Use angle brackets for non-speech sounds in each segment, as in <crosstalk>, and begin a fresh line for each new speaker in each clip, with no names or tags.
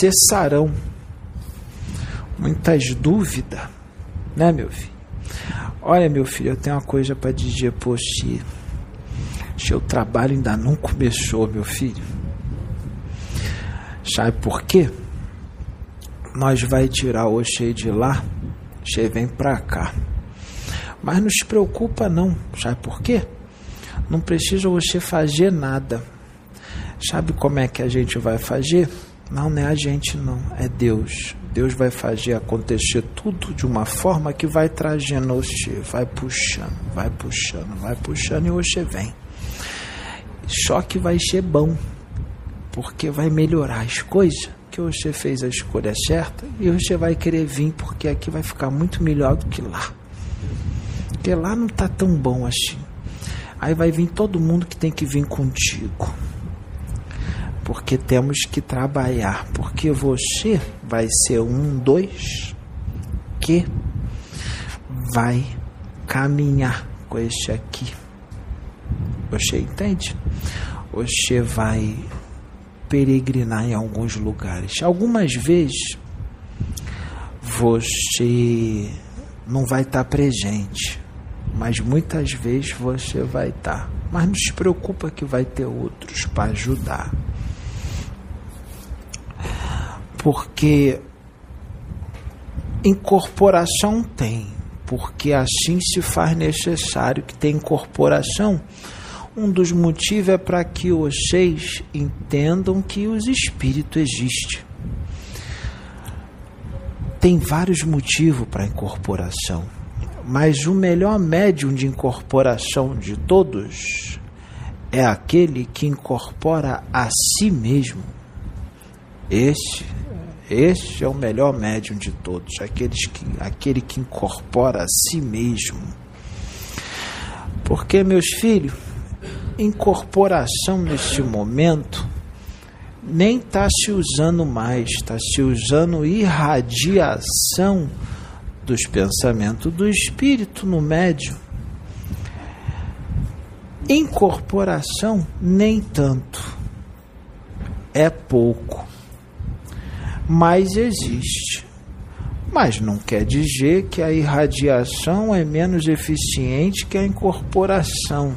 cessarão. Muitas dúvidas, né, meu filho? Olha, meu filho, eu tenho uma coisa para dizer você. Seu trabalho ainda não começou, meu filho. Sabe por quê? Nós vai tirar o Oxê de lá, Oxê vem para cá. Mas não se preocupa não, sabe por quê? Não precisa você fazer nada. Sabe como é que a gente vai fazer? Não, não é a gente não, é Deus. Deus vai fazer acontecer tudo de uma forma que vai trazendo você, vai puxando, vai puxando, vai puxando e você vem. Só que vai ser bom, porque vai melhorar as coisas, que você fez a escolha certa e você vai querer vir, porque aqui vai ficar muito melhor do que lá. Porque lá não tá tão bom assim. Aí vai vir todo mundo que tem que vir contigo porque temos que trabalhar, porque você vai ser um dois que vai caminhar com este aqui. Você entende? Você vai peregrinar em alguns lugares. Algumas vezes você não vai estar presente, mas muitas vezes você vai estar. Mas não se preocupa que vai ter outros para ajudar porque incorporação tem, porque assim se faz necessário que tenha incorporação. Um dos motivos é para que vocês entendam que os espíritos existem. Tem vários motivos para incorporação, mas o melhor médium de incorporação de todos é aquele que incorpora a si mesmo. Este este é o melhor médium de todos, aqueles que, aquele que incorpora a si mesmo. Porque, meus filhos, incorporação neste momento nem está se usando mais, está se usando irradiação dos pensamentos do espírito no médium. Incorporação, nem tanto. É pouco mas existe. Mas não quer dizer que a irradiação é menos eficiente que a incorporação.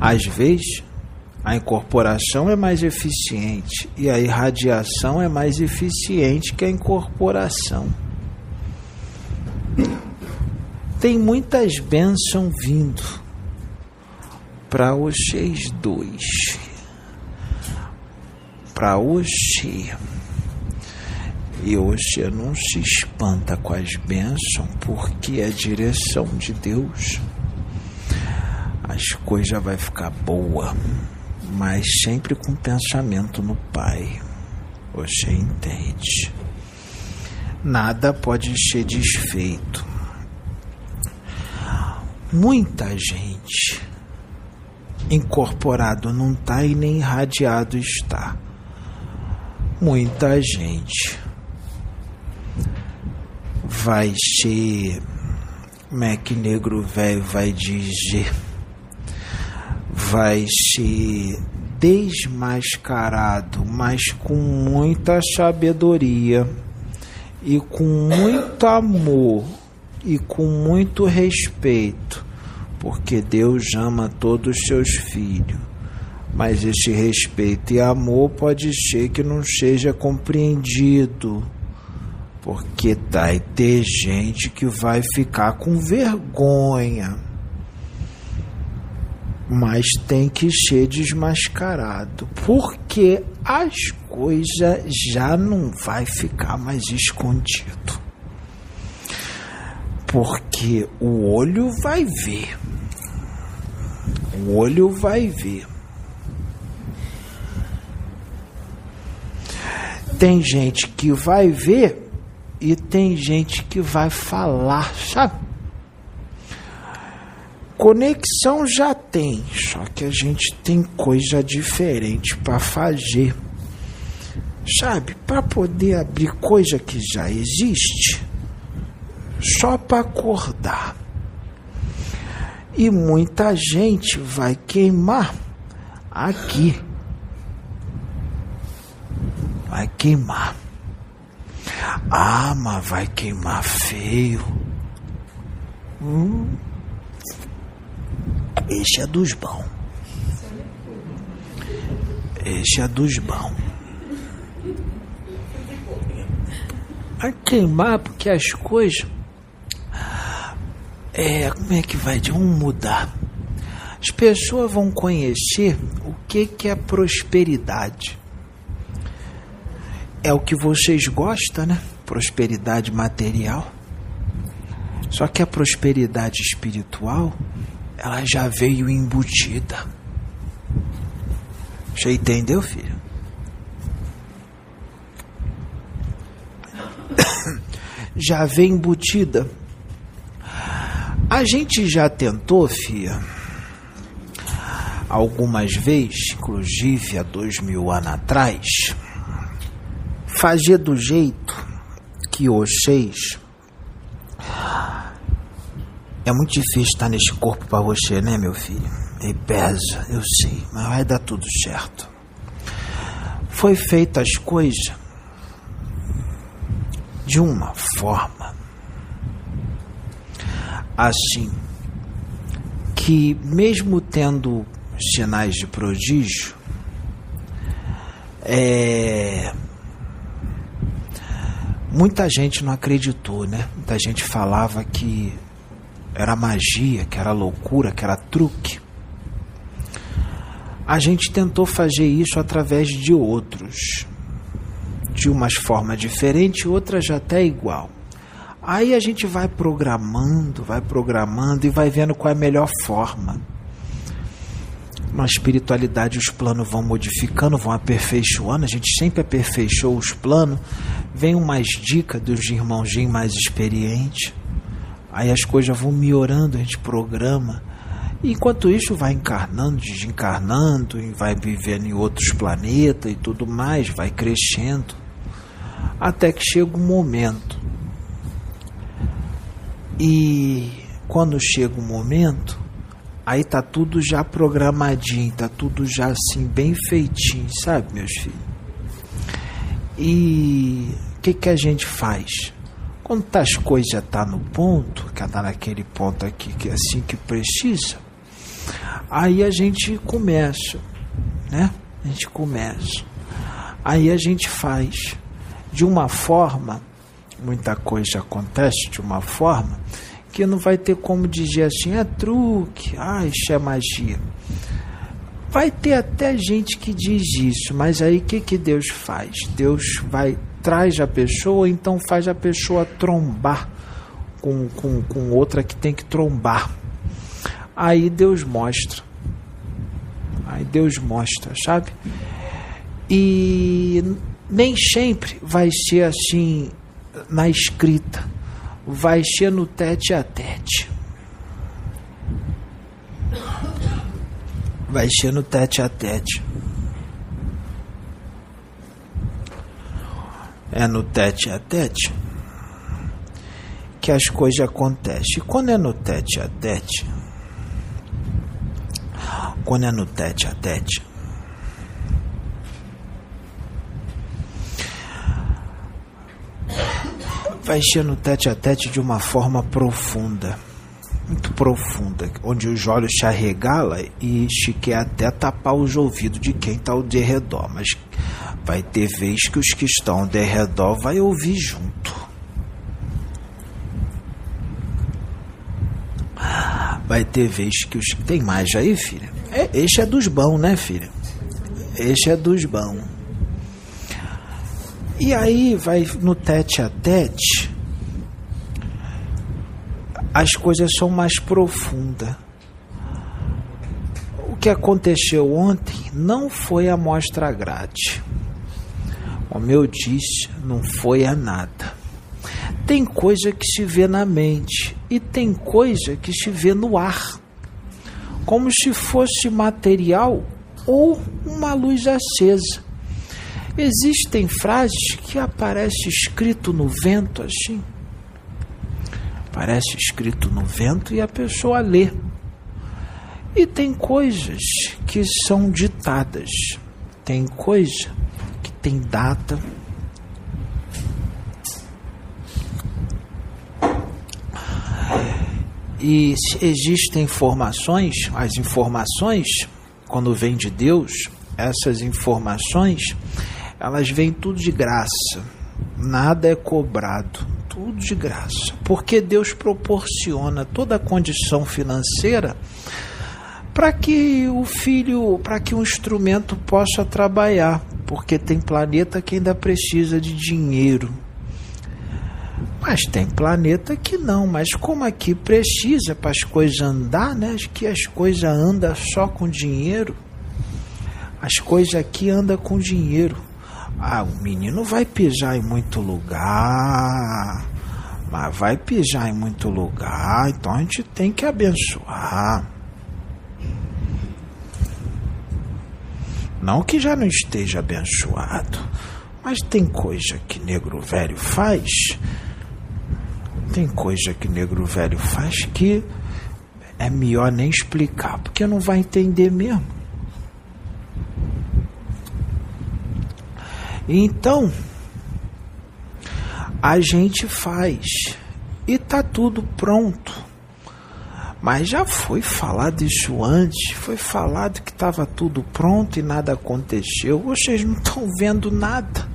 Às vezes, a incorporação é mais eficiente e a irradiação é mais eficiente que a incorporação. Tem muitas bênçãos vindo para vocês dois para Oxê. E Oxê não se espanta com as bênçãos, porque é direção de Deus. As coisas vai ficar boa, mas sempre com pensamento no Pai. Oxê entende. Nada pode ser desfeito. Muita gente incorporado não está e nem irradiado está muita gente vai ser que negro velho vai dizer vai ser desmascarado mas com muita sabedoria e com muito amor e com muito respeito porque Deus ama todos os seus filhos mas esse respeito e amor pode ser que não seja compreendido, porque vai ter gente que vai ficar com vergonha, mas tem que ser desmascarado, porque as coisas já não vai ficar mais escondido. Porque o olho vai ver. O olho vai ver. Tem gente que vai ver e tem gente que vai falar, sabe? Conexão já tem, só que a gente tem coisa diferente para fazer. Sabe? Para poder abrir coisa que já existe, só para acordar. E muita gente vai queimar aqui Vai queimar. Ah, mas vai queimar feio. Hum. Esse é dos bons. Esse é dos bons. Vai queimar porque as coisas. É, como é que vai? Vamos mudar. As pessoas vão conhecer o que, que é prosperidade. É o que vocês gostam, né? Prosperidade material. Só que a prosperidade espiritual, ela já veio embutida. Você entendeu, filho? <coughs> Já vem embutida. A gente já tentou, filha, algumas vezes, inclusive há dois mil anos atrás, fazer do jeito que vocês. É muito difícil estar nesse corpo para você, né, meu filho? E pesa, eu sei, mas vai dar tudo certo. Foi feita as coisas de uma forma assim que mesmo tendo sinais de prodígio, é, muita gente não acreditou, né? Muita gente falava que era magia, que era loucura, que era truque. A gente tentou fazer isso através de outros, de umas formas diferentes, outras até igual. Aí a gente vai programando, vai programando e vai vendo qual é a melhor forma na espiritualidade os planos vão modificando, vão aperfeiçoando, a gente sempre aperfeiçoa os planos, vem umas dicas dos irmãozinhos mais experientes, aí as coisas vão melhorando, a gente programa. E enquanto isso vai encarnando, desencarnando, e vai vivendo em outros planetas e tudo mais, vai crescendo, até que chega um momento. E quando chega um momento, Aí tá tudo já programadinho, tá tudo já assim, bem feitinho, sabe, meus filhos? E o que, que a gente faz? Quando tá as coisas já tá no ponto, que tá naquele ponto aqui, que é assim que precisa, aí a gente começa, né? A gente começa. Aí a gente faz de uma forma, muita coisa acontece de uma forma que não vai ter como dizer assim, é truque, ah, isso é magia. Vai ter até gente que diz isso, mas aí o que, que Deus faz? Deus vai, traz a pessoa, então faz a pessoa trombar com, com, com outra que tem que trombar. Aí Deus mostra. Aí Deus mostra, sabe? E nem sempre vai ser assim na escrita vai ser no tete a tete. Vai ser no tete a tete. É no tete a tete que as coisas acontecem. E quando é no tete a tete, quando é no tete a tete, vai no tete a tete de uma forma profunda, muito profunda, onde os olhos se arregala e quer até tapar os ouvidos de quem está ao derredor, mas vai ter vez que os que estão ao derredor vai ouvir junto. Vai ter vez que os. Tem mais aí, filha? É, este é dos bons, né, filha? Este é dos bons. E aí vai no tete a tete, as coisas são mais profundas. O que aconteceu ontem não foi a mostra grátis. Como eu disse, não foi a nada. Tem coisa que se vê na mente e tem coisa que se vê no ar, como se fosse material ou uma luz acesa. Existem frases que aparece escrito no vento assim. Aparece escrito no vento e a pessoa lê. E tem coisas que são ditadas. Tem coisa que tem data. E existem informações, as informações, quando vêm de Deus, essas informações, elas vêm tudo de graça, nada é cobrado, tudo de graça, porque Deus proporciona toda a condição financeira para que o filho, para que o instrumento possa trabalhar, porque tem planeta que ainda precisa de dinheiro mas tem planeta que não, mas como aqui precisa para as coisas andar, né? Que as coisas andam só com dinheiro. As coisas aqui andam com dinheiro. Ah, o menino vai pisar em muito lugar. Mas vai pisar em muito lugar, então a gente tem que abençoar. Não que já não esteja abençoado, mas tem coisa que negro velho faz tem coisa que negro velho faz que é melhor nem explicar, porque não vai entender mesmo. Então, a gente faz e tá tudo pronto. Mas já foi falado isso antes, foi falado que estava tudo pronto e nada aconteceu. Vocês não estão vendo nada.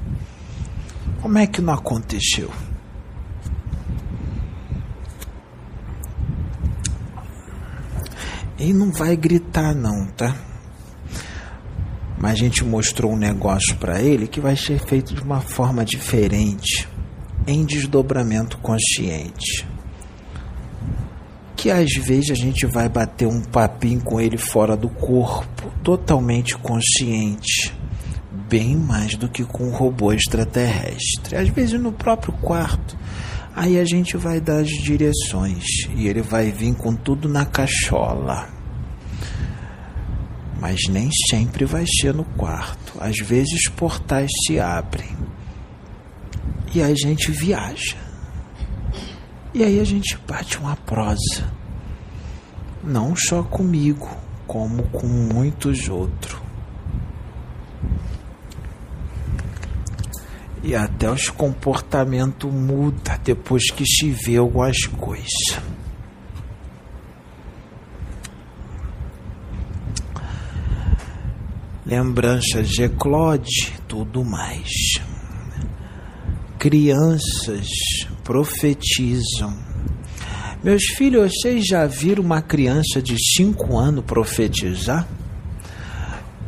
Como é que não aconteceu? E não vai gritar não, tá? Mas a gente mostrou um negócio para ele que vai ser feito de uma forma diferente, em desdobramento consciente. Que às vezes a gente vai bater um papinho com ele fora do corpo, totalmente consciente, bem mais do que com um robô extraterrestre. Às vezes no próprio quarto. Aí a gente vai dar as direções e ele vai vir com tudo na cachola. Mas nem sempre vai ser no quarto. Às vezes portais se abrem e a gente viaja. E aí a gente bate uma prosa. Não só comigo, como com muitos outros. E até os comportamentos mudam depois que se vê algumas coisas. Lembranças de Eclode, tudo mais. Crianças profetizam. Meus filhos, vocês já viram uma criança de 5 anos profetizar?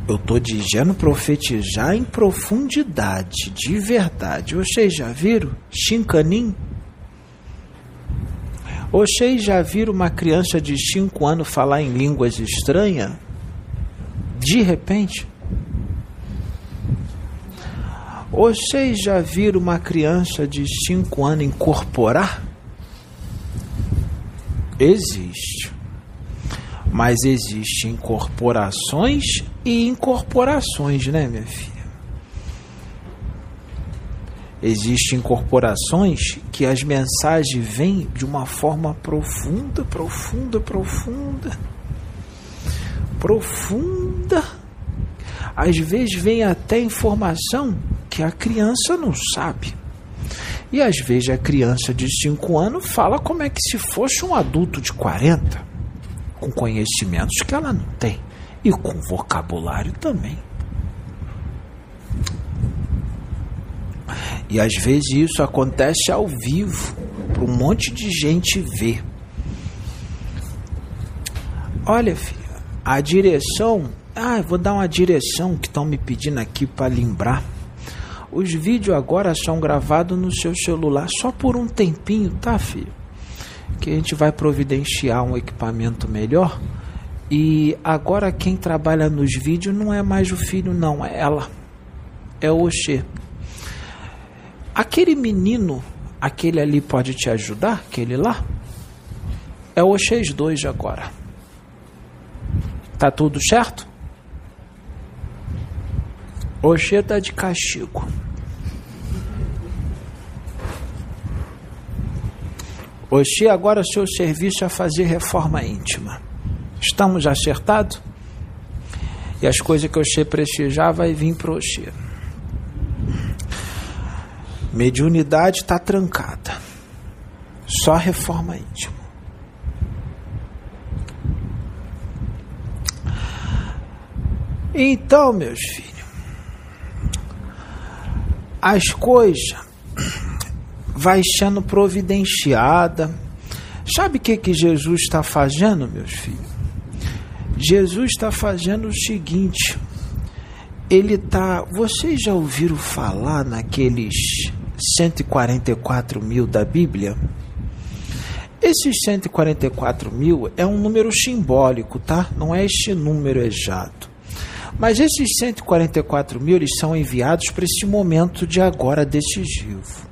Eu estou dizendo profetizar em profundidade, de verdade. Vocês já viram? Chincanim? Vocês já viram uma criança de 5 anos falar em línguas estranhas? De repente? Vocês já viram uma criança de 5 anos incorporar? Existe. Mas existem incorporações e incorporações, né, minha filha? Existem incorporações que as mensagens vêm de uma forma profunda, profunda, profunda. Profunda. Às vezes vem até informação que a criança não sabe. E às vezes a criança de 5 anos fala como é que se fosse um adulto de 40 com conhecimentos que ela não tem e com vocabulário também. E às vezes isso acontece ao vivo, para um monte de gente ver. Olha, filha, a direção. Ah, vou dar uma direção que estão me pedindo aqui para lembrar. Os vídeos agora são gravados no seu celular só por um tempinho, tá, filho? que a gente vai providenciar um equipamento melhor. E agora quem trabalha nos vídeos não é mais o filho, não, é ela. É o Oxê. Aquele menino, aquele ali pode te ajudar? Aquele lá? É o Oxês 2 agora. Tá tudo certo? Oxê tá de castigo. Oxê, agora seu serviço é fazer reforma íntima. Estamos acertados? E as coisas que Oxê precisar vai vir para Oxê. Mediunidade está trancada. Só reforma íntima. Então, meus filhos, as coisas vai sendo providenciada. Sabe o que, que Jesus está fazendo, meus filhos? Jesus está fazendo o seguinte. Ele está. Vocês já ouviram falar naqueles 144 mil da Bíblia? Esses 144 mil é um número simbólico, tá? Não é este número exato. Mas esses 144 mil eles são enviados para esse momento de agora decisivo.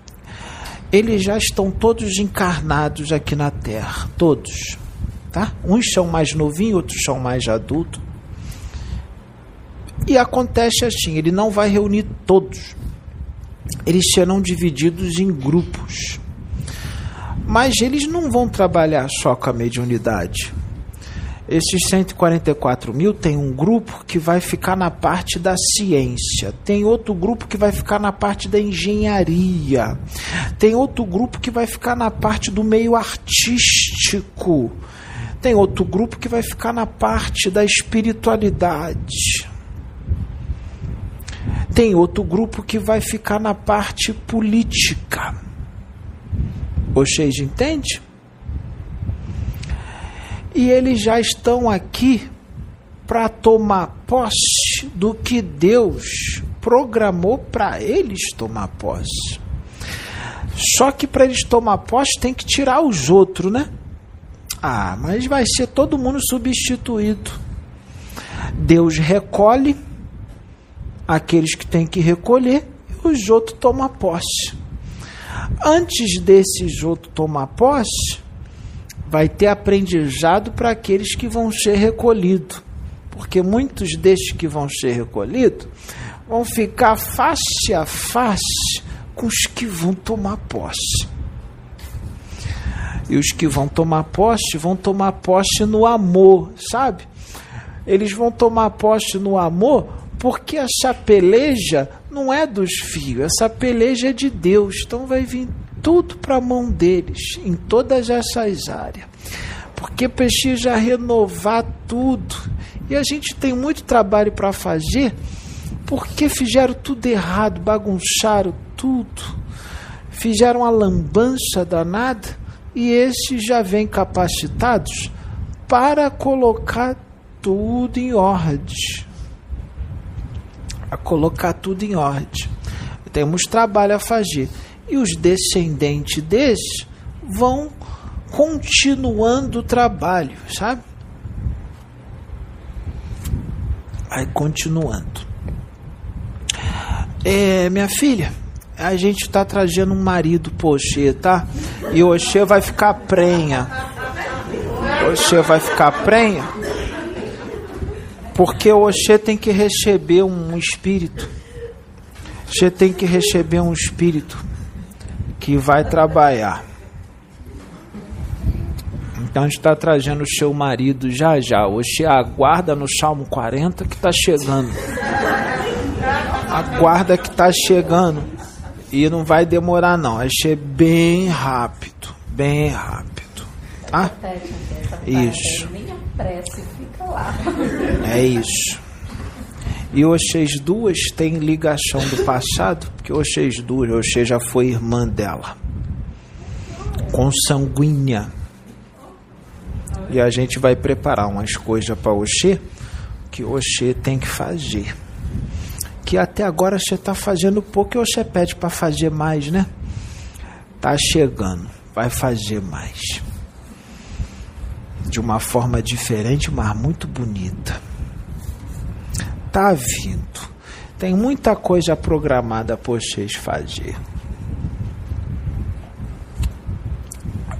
Eles já estão todos encarnados aqui na Terra, todos. Tá? Uns são mais novinhos, outros são mais adultos. E acontece assim: ele não vai reunir todos. Eles serão divididos em grupos. Mas eles não vão trabalhar só com a mediunidade. Esses 144 mil tem um grupo que vai ficar na parte da ciência, tem outro grupo que vai ficar na parte da engenharia, tem outro grupo que vai ficar na parte do meio artístico, tem outro grupo que vai ficar na parte da espiritualidade. Tem outro grupo que vai ficar na parte política. Vocês entendem? E eles já estão aqui para tomar posse do que Deus programou para eles tomar posse. Só que para eles tomar posse tem que tirar os outros, né? Ah, mas vai ser todo mundo substituído. Deus recolhe aqueles que tem que recolher e os outros tomam posse. Antes desses outros tomar posse, vai ter aprendizado para aqueles que vão ser recolhidos. Porque muitos destes que vão ser recolhidos vão ficar face a face com os que vão tomar posse. E os que vão tomar posse vão tomar posse no amor, sabe? Eles vão tomar posse no amor porque essa peleja não é dos filhos, essa peleja é de Deus. Então vai vir tudo para a mão deles, em todas essas áreas. Porque precisa renovar tudo. E a gente tem muito trabalho para fazer, porque fizeram tudo errado, bagunçaram tudo, fizeram a lambança danada, e esses já vêm capacitados para colocar tudo em ordem. A colocar tudo em ordem. Temos trabalho a fazer e os descendentes desses vão continuando o trabalho, sabe? Vai continuando. É, minha filha, a gente está trazendo um marido pro Oxê, tá? E o Oxê vai ficar prenha. O Oxê vai ficar prenha. Porque o Oxê tem que receber um espírito. Você tem que receber um espírito que vai trabalhar. Então a gente está trazendo o seu marido já já. Hoje aguarda no Salmo 40 que está chegando. Aguarda que está chegando. E não vai demorar não. Vai ser bem rápido. Bem rápido. Tá? Isso. É isso. E vocês duas têm ligação do passado, porque vocês duas, você já foi irmã dela, consanguínea. E a gente vai preparar umas coisas para Oxê que Oxê tem que fazer. Que até agora você está fazendo pouco e você pede para fazer mais, né? Tá chegando, vai fazer mais. De uma forma diferente, mas muito bonita tá vindo. Tem muita coisa programada por vocês fazer.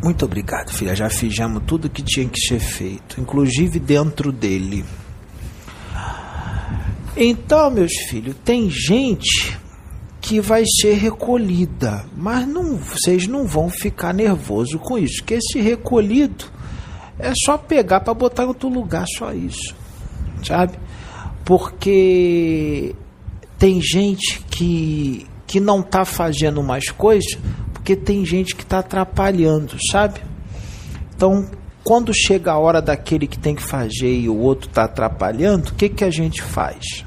Muito obrigado, filha. Já fizemos tudo que tinha que ser feito, inclusive dentro dele. Então, meus filhos, tem gente que vai ser recolhida, mas não, vocês não vão ficar nervoso com isso, que esse recolhido é só pegar para botar em outro lugar, só isso, sabe? Porque tem gente que, que não está fazendo mais coisas porque tem gente que está atrapalhando, sabe? Então, quando chega a hora daquele que tem que fazer e o outro está atrapalhando, o que, que a gente faz?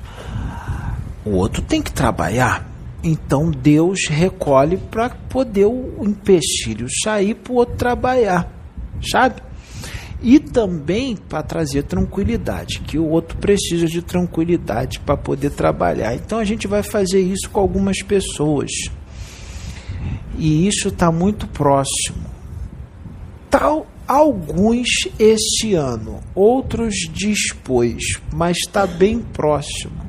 O outro tem que trabalhar. Então Deus recolhe para poder o empecilho sair para o outro trabalhar, sabe? E também para trazer tranquilidade, que o outro precisa de tranquilidade para poder trabalhar. Então a gente vai fazer isso com algumas pessoas. E isso está muito próximo. Tal alguns este ano, outros depois, mas está bem próximo.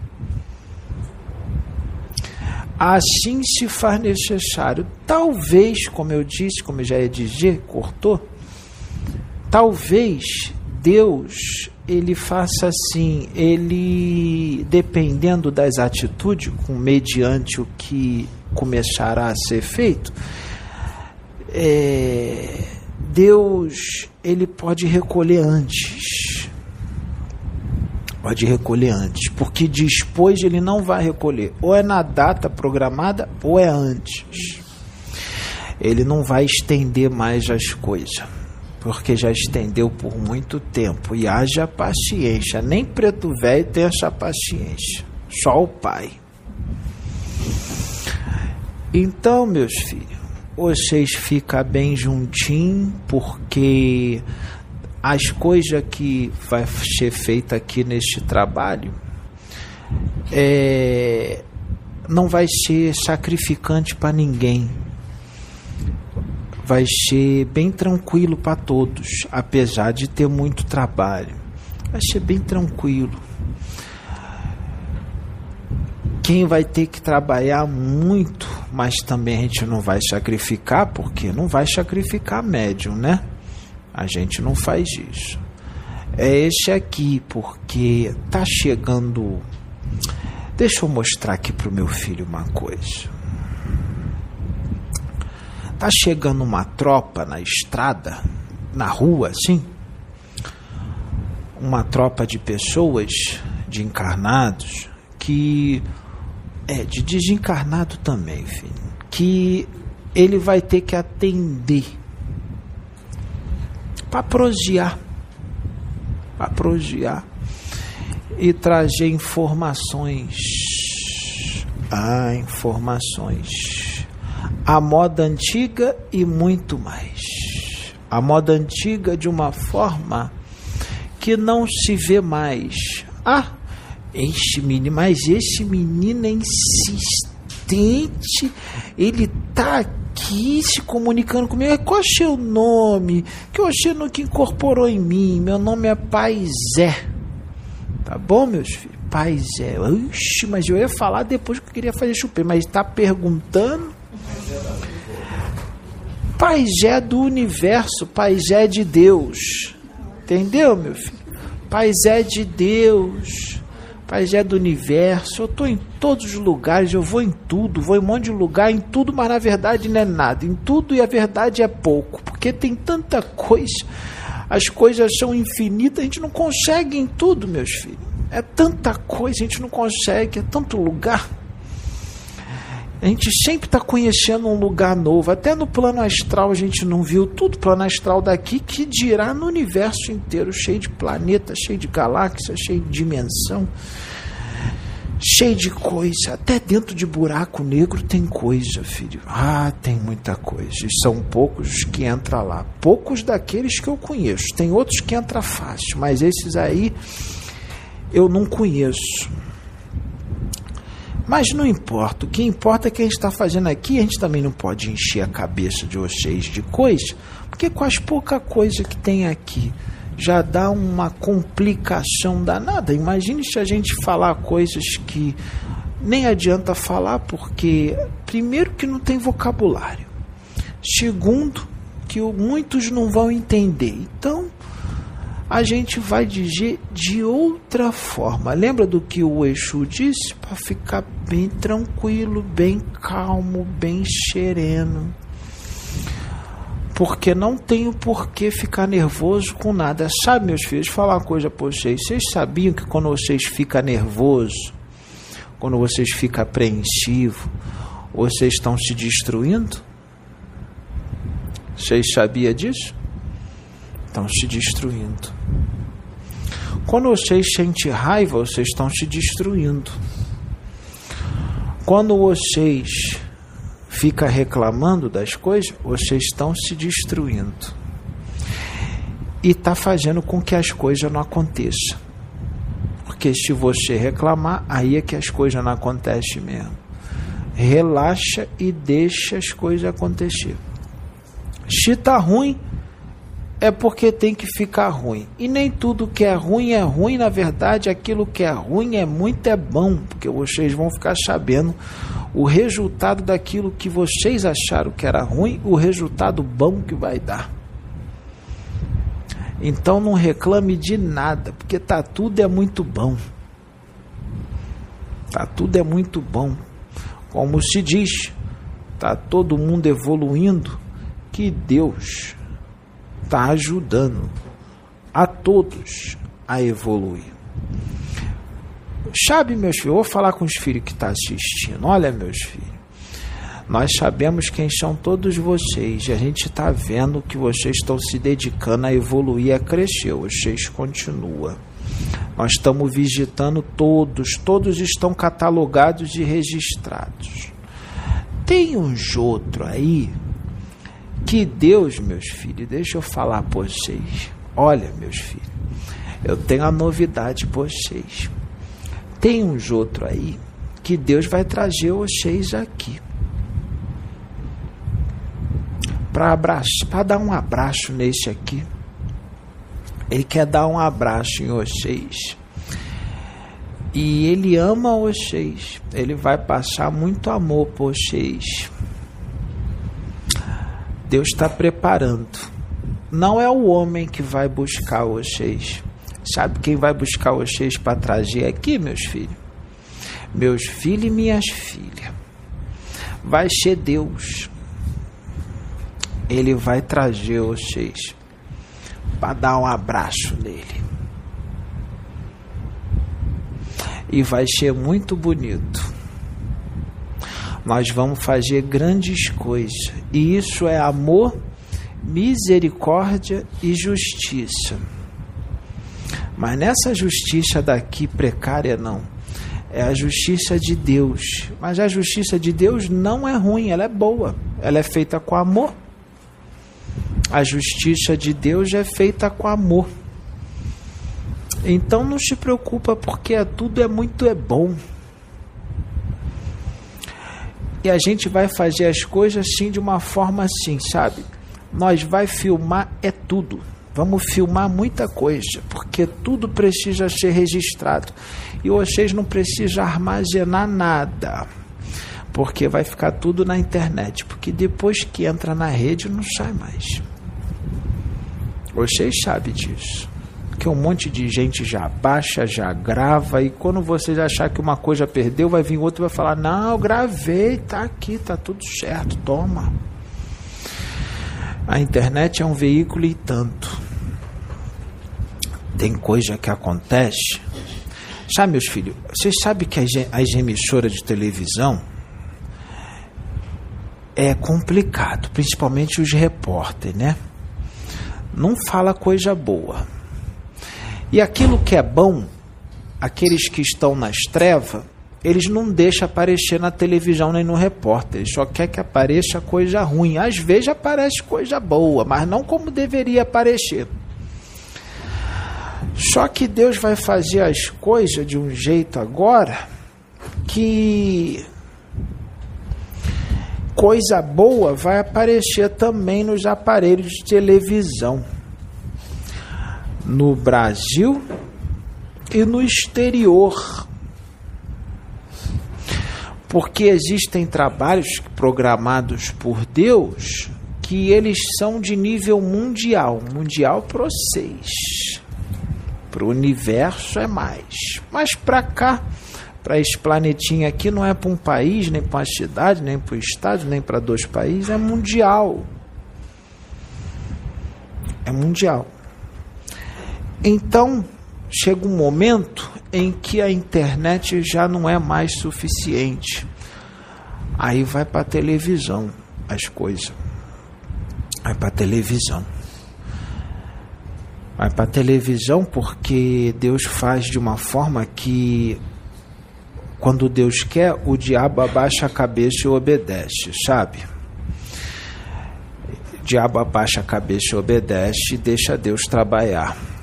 Assim se faz necessário. Talvez, como eu disse, como já ia dizer, cortou. Talvez Deus ele faça assim, ele dependendo das atitudes, com mediante o que começará a ser feito, é, Deus ele pode recolher antes. Pode recolher antes, porque depois ele não vai recolher. Ou é na data programada ou é antes. Ele não vai estender mais as coisas, porque já estendeu por muito tempo. E haja paciência. Nem preto velho tem essa paciência. Só o pai. Então, meus filhos, vocês ficam bem juntinho, porque as coisas que vai ser feita aqui neste trabalho é, não vai ser sacrificante para ninguém. Vai ser bem tranquilo para todos, apesar de ter muito trabalho. Vai ser bem tranquilo quem vai ter que trabalhar muito, mas também a gente não vai sacrificar, porque não vai sacrificar médium, né? A gente não faz isso. É esse aqui, porque tá chegando. Deixa eu mostrar aqui pro meu filho uma coisa. Tá chegando uma tropa na estrada, na rua, assim. Uma tropa de pessoas, de encarnados, que é, de desencarnado também, filho. Que ele vai ter que atender para prosear. Para prosear. E trazer informações. Ah, informações. A moda antiga e muito mais. A moda antiga de uma forma que não se vê mais. Ah, este menino, mas esse menino é insistente, ele tá aqui se comunicando comigo. Qual é o seu nome? Que você nunca incorporou em mim. Meu nome é Paisé. Tá bom, meus filhos? Paisé. Ixi, mas eu ia falar depois que eu queria fazer chupê, mas está perguntando. Paisé do universo, Paisé de Deus. Entendeu, meu filho? Paisé de Deus. Pai é do universo, eu estou em todos os lugares, eu vou em tudo, vou em um monte de lugar, em tudo, mas na verdade não é nada. Em tudo e a verdade é pouco, porque tem tanta coisa, as coisas são infinitas, a gente não consegue em tudo, meus filhos. É tanta coisa, a gente não consegue, é tanto lugar. A gente sempre está conhecendo um lugar novo. Até no plano astral a gente não viu tudo. Plano astral daqui que dirá no universo inteiro, cheio de planetas, cheio de galáxias, cheio de dimensão, cheio de coisa. Até dentro de buraco negro tem coisa, filho. Ah, tem muita coisa. E são poucos que entram lá. Poucos daqueles que eu conheço. Tem outros que entram fácil, mas esses aí eu não conheço. Mas não importa, o que importa é que a gente está fazendo aqui, a gente também não pode encher a cabeça de vocês de coisa, porque com as pouca coisa que tem aqui já dá uma complicação danada. Imagine se a gente falar coisas que nem adianta falar, porque, primeiro, que não tem vocabulário, segundo, que muitos não vão entender. Então, a gente vai dizer de outra forma. Lembra do que o Exu disse? Para ficar bem tranquilo, bem calmo, bem sereno. Porque não tenho por que ficar nervoso com nada. Sabe, meus filhos, falar uma coisa para vocês. Vocês sabiam que quando vocês ficam nervoso, quando vocês ficam apreensivos, vocês estão se destruindo? Vocês sabiam disso? Estão se destruindo. Quando vocês sentem raiva, vocês estão se destruindo. Quando vocês ficam reclamando das coisas, vocês estão se destruindo. E está fazendo com que as coisas não aconteçam. Porque se você reclamar, aí é que as coisas não acontecem mesmo. Relaxa e deixa as coisas acontecer. Se está ruim, é porque tem que ficar ruim. E nem tudo que é ruim é ruim, na verdade, aquilo que é ruim é muito é bom, porque vocês vão ficar sabendo o resultado daquilo que vocês acharam que era ruim, o resultado bom que vai dar. Então não reclame de nada, porque tá tudo é muito bom. Tá tudo é muito bom. Como se diz, tá todo mundo evoluindo, que Deus está ajudando a todos a evoluir. Sabe, meus filhos, vou falar com os filhos que estão tá assistindo. Olha, meus filhos, nós sabemos quem são todos vocês e a gente está vendo que vocês estão se dedicando a evoluir, a crescer. Vocês continuam. Nós estamos visitando todos, todos estão catalogados e registrados. Tem uns outros aí que Deus, meus filhos, deixa eu falar para vocês. Olha, meus filhos, eu tenho a novidade para vocês. Tem uns outros aí que Deus vai trazer vocês aqui. Para dar um abraço nesse aqui. Ele quer dar um abraço em vocês. E ele ama vocês. Ele vai passar muito amor por vocês. Deus está preparando. Não é o homem que vai buscar vocês. Sabe quem vai buscar vocês para trazer aqui, meus filhos? Meus filhos e minhas filhas. Vai ser Deus. Ele vai trazer vocês para dar um abraço nele. E vai ser muito bonito nós vamos fazer grandes coisas. E isso é amor, misericórdia e justiça. Mas nessa justiça daqui precária, não. É a justiça de Deus. Mas a justiça de Deus não é ruim, ela é boa. Ela é feita com amor. A justiça de Deus é feita com amor. Então não se preocupa porque tudo é muito é bom. E a gente vai fazer as coisas assim de uma forma assim, sabe? Nós vai filmar é tudo. Vamos filmar muita coisa, porque tudo precisa ser registrado. E vocês não precisam armazenar nada, porque vai ficar tudo na internet. Porque depois que entra na rede, não sai mais. Vocês sabem disso que um monte de gente já baixa, já grava, e quando vocês achar que uma coisa perdeu, vai vir outro e vai falar: Não, gravei, tá aqui, tá tudo certo, toma. A internet é um veículo e tanto. Tem coisa que acontece. Sabe, meus filhos, vocês sabem que as emissoras de televisão é complicado, principalmente os repórteres, né? Não fala coisa boa e aquilo que é bom, aqueles que estão nas trevas, eles não deixam aparecer na televisão nem no repórter, eles só quer que apareça coisa ruim. Às vezes aparece coisa boa, mas não como deveria aparecer. Só que Deus vai fazer as coisas de um jeito agora que coisa boa vai aparecer também nos aparelhos de televisão no Brasil e no exterior. Porque existem trabalhos programados por Deus que eles são de nível mundial mundial para vocês. Para o universo é mais. Mas para cá, para esse planetinha aqui, não é para um país, nem para uma cidade, nem para um estado, nem para dois países, é mundial. É mundial. Então, chega um momento em que a internet já não é mais suficiente. Aí vai para televisão as coisas. Vai para televisão. Vai para televisão porque Deus faz de uma forma que quando Deus quer, o diabo abaixa a cabeça e obedece, sabe? O diabo abaixa a cabeça e obedece e deixa Deus trabalhar.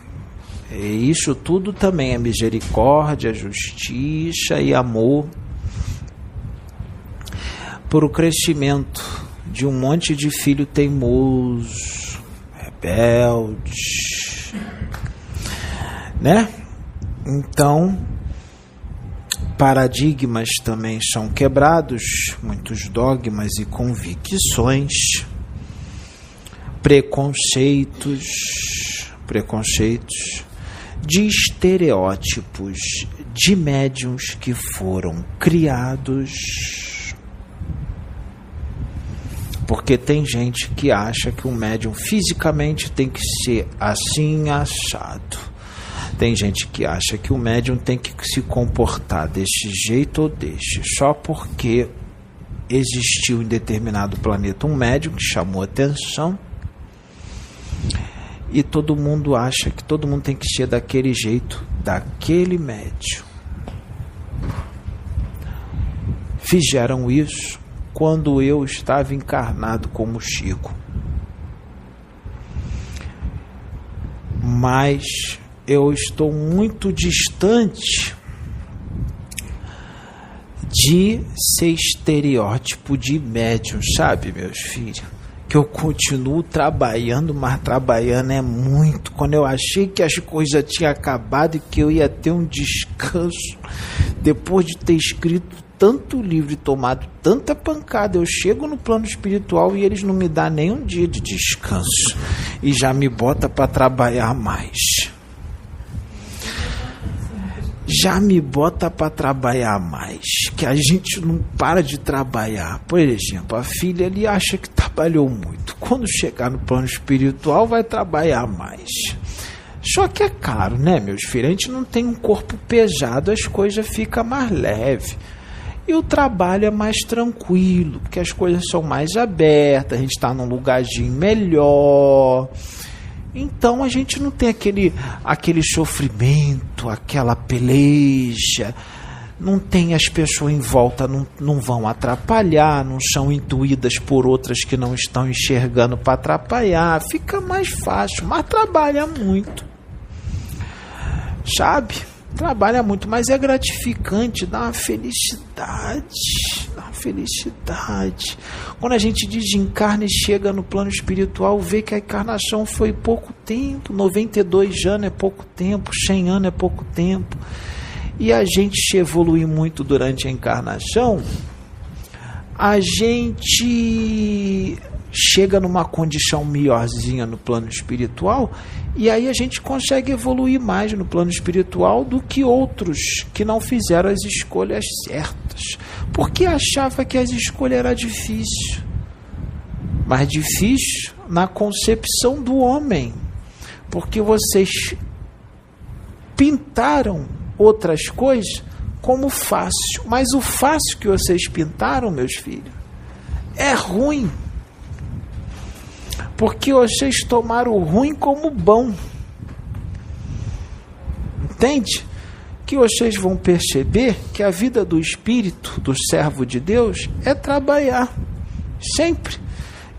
E isso tudo também é misericórdia, justiça e amor por o crescimento de um monte de filho teimoso, rebeldes, né? Então, paradigmas também são quebrados, muitos dogmas e convicções, preconceitos, preconceitos de estereótipos de médiums que foram criados. Porque tem gente que acha que o médium fisicamente tem que ser assim assado tem gente que acha que o médium tem que se comportar desse jeito ou deste, só porque existiu em determinado planeta um médium que chamou atenção e todo mundo acha que todo mundo tem que ser daquele jeito, daquele médium. Fizeram isso quando eu estava encarnado como Chico. Mas eu estou muito distante de ser estereótipo de médium, sabe, meus filhos? Que eu continuo trabalhando, mas trabalhando é muito. Quando eu achei que as coisas tinham acabado e que eu ia ter um descanso, depois de ter escrito tanto livro e tomado tanta pancada, eu chego no plano espiritual e eles não me dão nem um dia de descanso e já me bota para trabalhar mais já me bota para trabalhar mais, que a gente não para de trabalhar. Por exemplo, a filha ele acha que trabalhou muito. Quando chegar no plano espiritual, vai trabalhar mais. Só que é claro, né, meus filhos? A gente não tem um corpo pesado, as coisas ficam mais leves. E o trabalho é mais tranquilo, porque as coisas são mais abertas, a gente está num lugarzinho melhor. Então a gente não tem aquele, aquele sofrimento, aquela peleja, não tem as pessoas em volta, não, não vão atrapalhar, não são intuídas por outras que não estão enxergando para atrapalhar, fica mais fácil, mas trabalha muito. Sabe? Trabalha muito, mas é gratificante, dá uma felicidade, felicidade. Quando a gente desencarna e chega no plano espiritual, vê que a encarnação foi pouco tempo, 92 anos é pouco tempo, 100 anos é pouco tempo. E a gente se evolui muito durante a encarnação, a gente chega numa condição melhorzinha no plano espiritual e aí a gente consegue evoluir mais no plano espiritual do que outros que não fizeram as escolhas certas, porque achava que as escolhas era difícil. Mas difícil na concepção do homem, porque vocês pintaram outras coisas como fácil, mas o fácil que vocês pintaram, meus filhos, é ruim porque vocês tomaram o ruim como bom. Entende? Que vocês vão perceber que a vida do espírito, do servo de Deus, é trabalhar sempre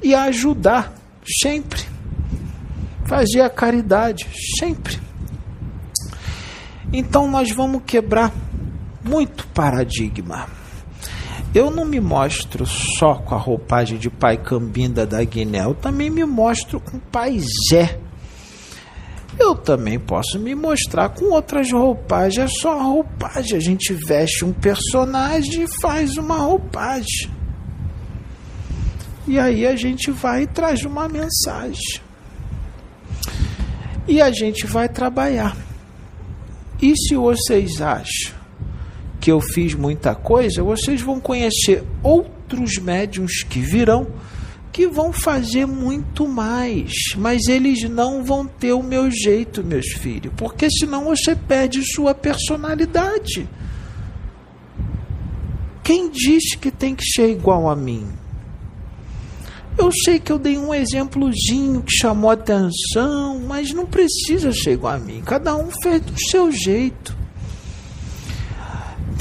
e ajudar sempre. Fazer a caridade sempre. Então nós vamos quebrar muito paradigma. Eu não me mostro só com a roupagem de pai Cambinda da Guiné, eu também me mostro com pai Zé. Eu também posso me mostrar com outras roupagens, é só a roupagem. A gente veste um personagem e faz uma roupagem. E aí a gente vai e traz uma mensagem. E a gente vai trabalhar. E se vocês acham que eu fiz muita coisa, vocês vão conhecer outros médiums que virão que vão fazer muito mais, mas eles não vão ter o meu jeito, meus filhos, porque senão você perde sua personalidade. Quem disse que tem que ser igual a mim? Eu sei que eu dei um exemplozinho que chamou atenção, mas não precisa ser igual a mim. Cada um fez do seu jeito.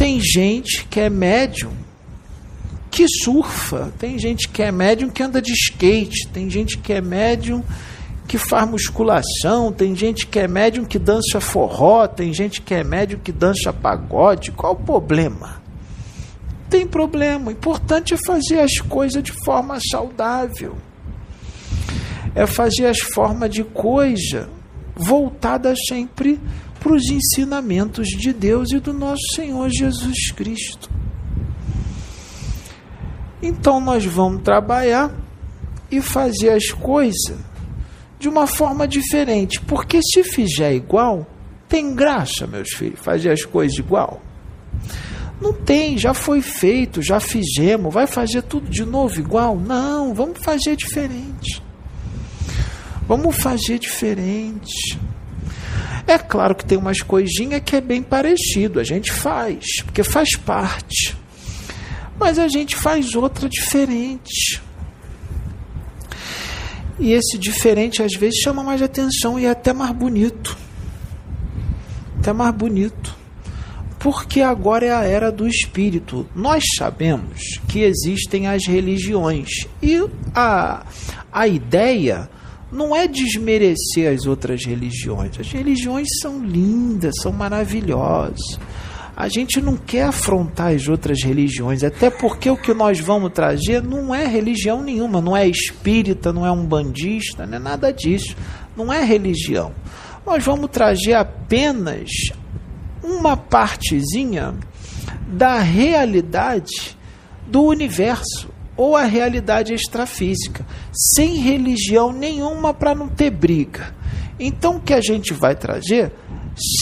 Tem gente que é médium que surfa, tem gente que é médium que anda de skate, tem gente que é médium que faz musculação, tem gente que é médium que dança forró, tem gente que é médium que dança pagode. Qual o problema? Tem problema. O importante é fazer as coisas de forma saudável. É fazer as formas de coisa voltadas sempre para os ensinamentos de Deus e do nosso Senhor Jesus Cristo. Então nós vamos trabalhar e fazer as coisas de uma forma diferente, porque se fizer igual, tem graça, meus filhos, fazer as coisas igual. Não tem, já foi feito, já fizemos, vai fazer tudo de novo igual? Não, vamos fazer diferente. Vamos fazer diferente. É claro que tem umas coisinhas que é bem parecido, a gente faz, porque faz parte. Mas a gente faz outra diferente. E esse diferente às vezes chama mais atenção e é até mais bonito. Até mais bonito porque agora é a era do espírito. Nós sabemos que existem as religiões e a, a ideia não é desmerecer as outras religiões. As religiões são lindas, são maravilhosas. A gente não quer afrontar as outras religiões, até porque o que nós vamos trazer não é religião nenhuma, não é espírita, não é um bandista, não é nada disso. Não é religião. Nós vamos trazer apenas uma partezinha da realidade do universo ou a realidade extrafísica, sem religião nenhuma para não ter briga. Então, o que a gente vai trazer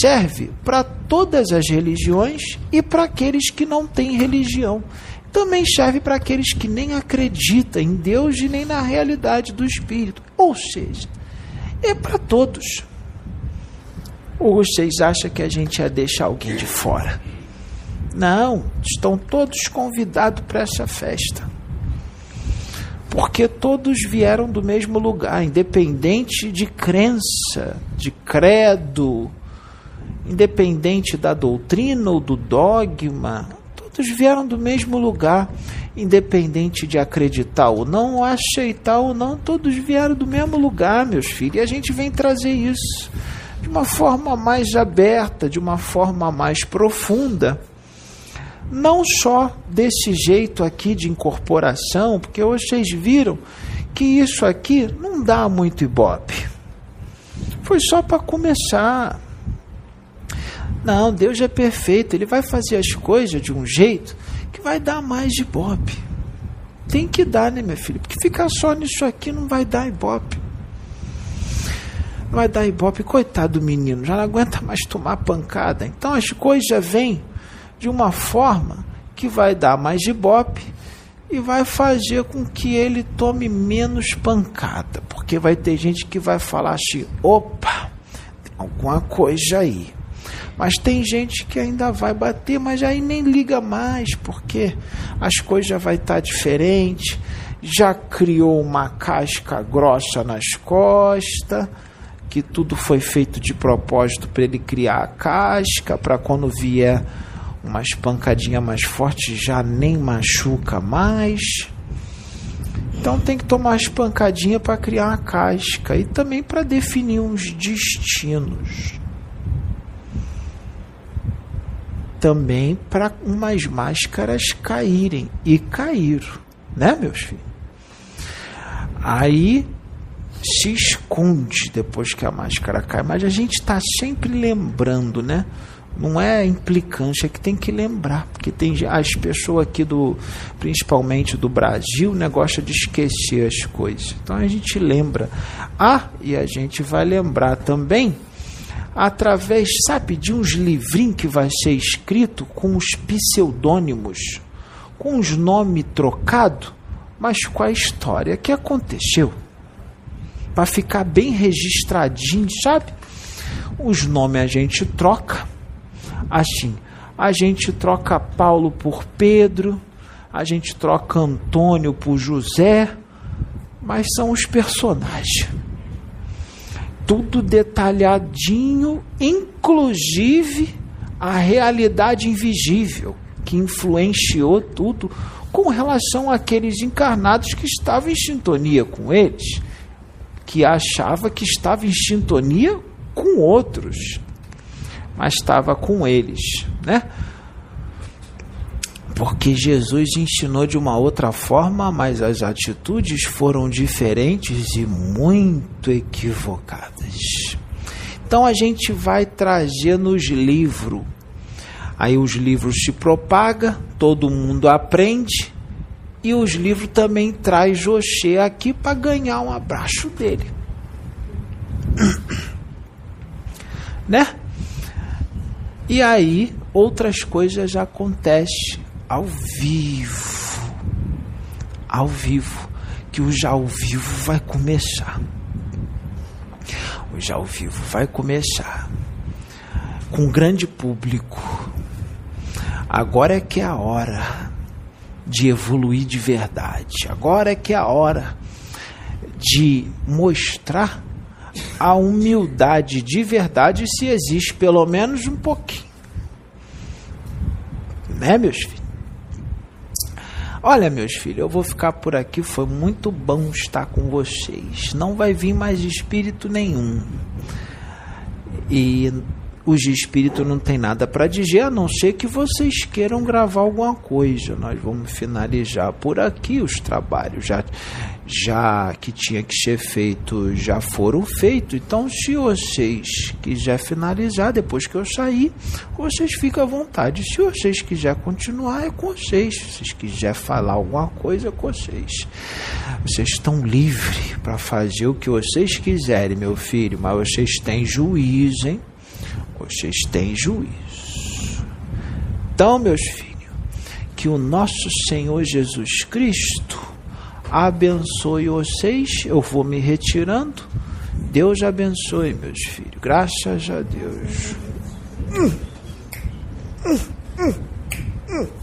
serve para todas as religiões e para aqueles que não têm religião. Também serve para aqueles que nem acreditam em Deus e nem na realidade do Espírito. Ou seja, é para todos. Ou vocês acham que a gente ia deixar alguém de fora? Não, estão todos convidados para essa festa. Porque todos vieram do mesmo lugar, independente de crença, de credo, independente da doutrina ou do dogma, todos vieram do mesmo lugar, independente de acreditar ou não, aceitar ou não, todos vieram do mesmo lugar, meus filhos, e a gente vem trazer isso de uma forma mais aberta, de uma forma mais profunda. Não só desse jeito aqui de incorporação, porque hoje vocês viram que isso aqui não dá muito ibope. Foi só para começar. Não, Deus é perfeito, Ele vai fazer as coisas de um jeito que vai dar mais ibope. Tem que dar, né, meu filho? Porque ficar só nisso aqui não vai dar ibope vai dar ibope, coitado do menino, já não aguenta mais tomar pancada. Então as coisas vêm de uma forma que vai dar mais ibope e vai fazer com que ele tome menos pancada, porque vai ter gente que vai falar assim: opa, alguma coisa aí. Mas tem gente que ainda vai bater, mas aí nem liga mais, porque as coisas já vai estar tá diferente, já criou uma casca grossa nas costas que tudo foi feito de propósito para ele criar a casca, para quando vier umas pancadinhas mais fortes já nem machuca mais. Então tem que tomar as pancadinhas para criar a casca e também para definir uns destinos. Também para umas máscaras caírem e caíram, né, meus filhos? Aí se esconde depois que a máscara cai, mas a gente está sempre lembrando, né? Não é implicância é que tem que lembrar, porque tem as pessoas aqui do, principalmente do Brasil, negócio de esquecer as coisas. Então a gente lembra. Ah, e a gente vai lembrar também através, sabe, de uns livrinhos que vai ser escrito com os pseudônimos, com os nomes trocados, mas com a história que aconteceu para ficar bem registradinho, sabe? Os nomes a gente troca assim. a gente troca Paulo por Pedro, a gente troca Antônio por José, mas são os personagens. Tudo detalhadinho, inclusive a realidade invisível que influenciou tudo com relação àqueles encarnados que estavam em sintonia com eles, que achava que estava em sintonia com outros, mas estava com eles, né? Porque Jesus ensinou de uma outra forma, mas as atitudes foram diferentes e muito equivocadas. Então a gente vai trazer nos livros. Aí os livros se propaga, todo mundo aprende e os livros também traz Joché aqui para ganhar um abraço dele. <coughs> né? E aí outras coisas acontecem ao vivo. Ao vivo. Que o já ao vivo vai começar. O já ao vivo vai começar. Com um grande público. Agora é que é a hora de evoluir de verdade. Agora é que é a hora de mostrar a humildade de verdade se existe pelo menos um pouquinho. Né, meus filhos? Olha, meus filhos, eu vou ficar por aqui. Foi muito bom estar com vocês. Não vai vir mais espírito nenhum. E os de espírito não tem nada para dizer, a não ser que vocês queiram gravar alguma coisa. Nós vamos finalizar por aqui os trabalhos já já que tinha que ser feito já foram feitos. Então, se vocês quiser finalizar depois que eu sair, vocês ficam à vontade. Se vocês quiser continuar, é com vocês. Se vocês quiser falar alguma coisa, é com vocês. Vocês estão livres para fazer o que vocês quiserem, meu filho, mas vocês têm juízo, hein? Vocês têm juízo. Então, meus filhos, que o nosso Senhor Jesus Cristo abençoe vocês. Eu vou me retirando. Deus abençoe, meus filhos. Graças a Deus. Hum. Hum.